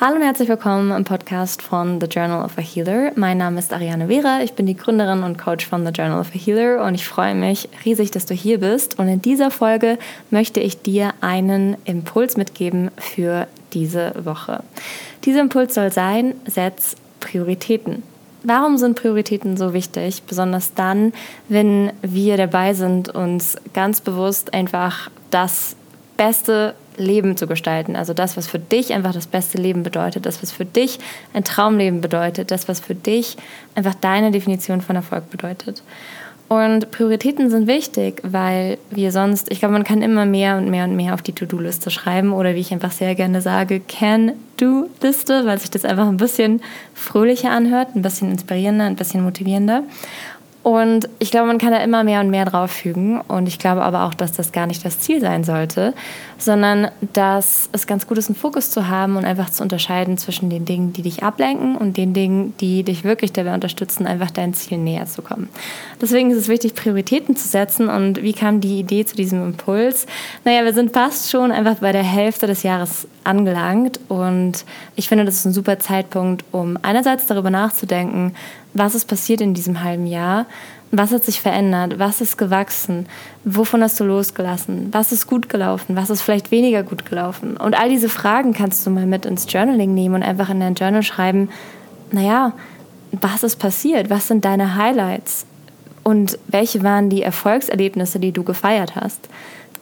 Hallo und herzlich willkommen im Podcast von The Journal of a Healer. Mein Name ist Ariane Vera, ich bin die Gründerin und Coach von The Journal of a Healer und ich freue mich riesig, dass du hier bist. Und in dieser Folge möchte ich dir einen Impuls mitgeben für diese Woche. Dieser Impuls soll sein, setz Prioritäten. Warum sind Prioritäten so wichtig? Besonders dann, wenn wir dabei sind, uns ganz bewusst einfach das beste Leben zu gestalten. Also das, was für dich einfach das beste Leben bedeutet, das, was für dich ein Traumleben bedeutet, das, was für dich einfach deine Definition von Erfolg bedeutet. Und Prioritäten sind wichtig, weil wir sonst, ich glaube, man kann immer mehr und mehr und mehr auf die To-Do-Liste schreiben oder wie ich einfach sehr gerne sage, Can-Do-Liste, weil sich das einfach ein bisschen fröhlicher anhört, ein bisschen inspirierender, ein bisschen motivierender. Und ich glaube, man kann da immer mehr und mehr drauffügen. Und ich glaube aber auch, dass das gar nicht das Ziel sein sollte, sondern dass es ganz gut ist, einen Fokus zu haben und einfach zu unterscheiden zwischen den Dingen, die dich ablenken und den Dingen, die dich wirklich dabei unterstützen, einfach dein Ziel näher zu kommen. Deswegen ist es wichtig, Prioritäten zu setzen. Und wie kam die Idee zu diesem Impuls? Naja, wir sind fast schon einfach bei der Hälfte des Jahres angelangt. Und ich finde, das ist ein super Zeitpunkt, um einerseits darüber nachzudenken, was ist passiert in diesem halben Jahr, was hat sich verändert, was ist gewachsen, wovon hast du losgelassen, was ist gut gelaufen, was ist vielleicht weniger gut gelaufen. Und all diese Fragen kannst du mal mit ins Journaling nehmen und einfach in dein Journal schreiben, naja, was ist passiert, was sind deine Highlights? Und welche waren die Erfolgserlebnisse, die du gefeiert hast.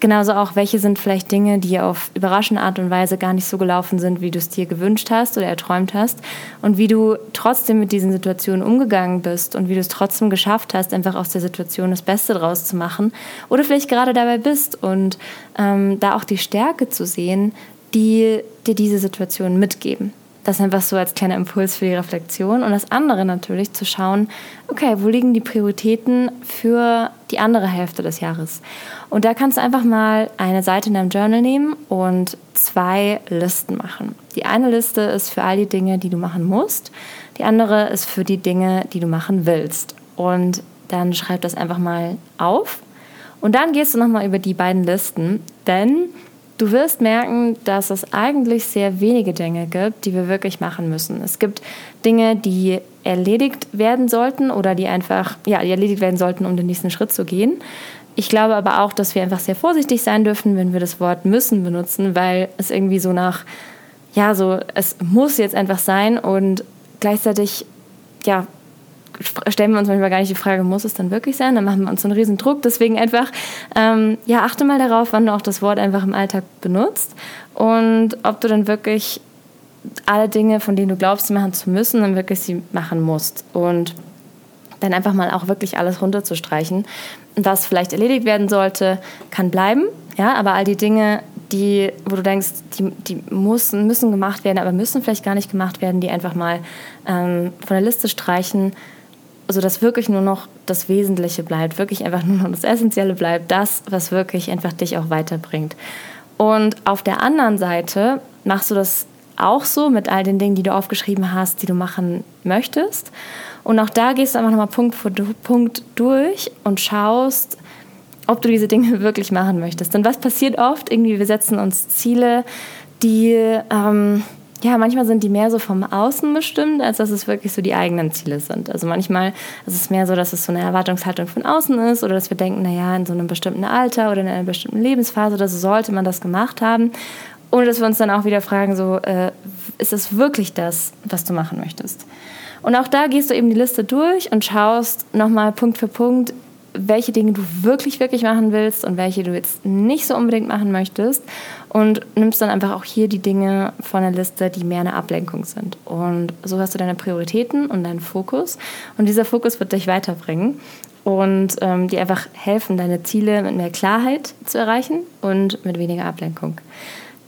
Genauso auch, welche sind vielleicht Dinge, die auf überraschende Art und Weise gar nicht so gelaufen sind, wie du es dir gewünscht hast oder erträumt hast. Und wie du trotzdem mit diesen Situationen umgegangen bist und wie du es trotzdem geschafft hast, einfach aus der Situation das Beste draus zu machen. Oder vielleicht gerade dabei bist und ähm, da auch die Stärke zu sehen, die dir diese Situation mitgeben. Das einfach so als kleiner Impuls für die Reflexion. Und das andere natürlich zu schauen, okay, wo liegen die Prioritäten für die andere Hälfte des Jahres? Und da kannst du einfach mal eine Seite in deinem Journal nehmen und zwei Listen machen. Die eine Liste ist für all die Dinge, die du machen musst. Die andere ist für die Dinge, die du machen willst. Und dann schreib das einfach mal auf. Und dann gehst du nochmal über die beiden Listen, denn Du wirst merken, dass es eigentlich sehr wenige Dinge gibt, die wir wirklich machen müssen. Es gibt Dinge, die erledigt werden sollten oder die einfach, ja, die erledigt werden sollten, um den nächsten Schritt zu gehen. Ich glaube aber auch, dass wir einfach sehr vorsichtig sein dürfen, wenn wir das Wort müssen benutzen, weil es irgendwie so nach, ja, so, es muss jetzt einfach sein und gleichzeitig, ja, stellen wir uns manchmal gar nicht die Frage, muss es dann wirklich sein? Dann machen wir uns einen riesen Druck. Deswegen einfach, ähm, ja, achte mal darauf, wann du auch das Wort einfach im Alltag benutzt und ob du dann wirklich alle Dinge, von denen du glaubst, sie machen zu müssen, dann wirklich sie machen musst. Und dann einfach mal auch wirklich alles runterzustreichen. Was vielleicht erledigt werden sollte, kann bleiben. Ja, aber all die Dinge, die, wo du denkst, die, die müssen, müssen gemacht werden, aber müssen vielleicht gar nicht gemacht werden, die einfach mal ähm, von der Liste streichen sodass wirklich nur noch das Wesentliche bleibt, wirklich einfach nur noch das Essentielle bleibt, das, was wirklich einfach dich auch weiterbringt. Und auf der anderen Seite machst du das auch so mit all den Dingen, die du aufgeschrieben hast, die du machen möchtest. Und auch da gehst du einfach nochmal Punkt für Punkt durch und schaust, ob du diese Dinge wirklich machen möchtest. Denn was passiert oft? Irgendwie, wir setzen uns Ziele, die ähm, ja, manchmal sind die mehr so vom Außen bestimmt, als dass es wirklich so die eigenen Ziele sind. Also manchmal ist es mehr so, dass es so eine Erwartungshaltung von außen ist oder dass wir denken, naja, in so einem bestimmten Alter oder in einer bestimmten Lebensphase so sollte man das gemacht haben. Ohne dass wir uns dann auch wieder fragen, so, äh, ist es wirklich das, was du machen möchtest? Und auch da gehst du eben die Liste durch und schaust nochmal Punkt für Punkt, welche Dinge du wirklich, wirklich machen willst und welche du jetzt nicht so unbedingt machen möchtest. Und nimmst dann einfach auch hier die Dinge von der Liste, die mehr eine Ablenkung sind. Und so hast du deine Prioritäten und deinen Fokus. Und dieser Fokus wird dich weiterbringen und ähm, dir einfach helfen, deine Ziele mit mehr Klarheit zu erreichen und mit weniger Ablenkung.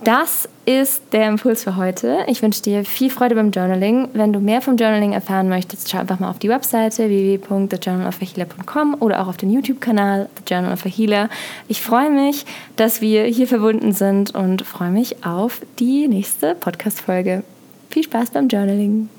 Das ist der Impuls für heute. Ich wünsche dir viel Freude beim Journaling. Wenn du mehr vom Journaling erfahren möchtest, schau einfach mal auf die Webseite www.thejournalofthehealer.com oder auch auf den YouTube-Kanal The Journal of a Healer. Ich freue mich, dass wir hier verbunden sind und freue mich auf die nächste Podcast-Folge. Viel Spaß beim Journaling.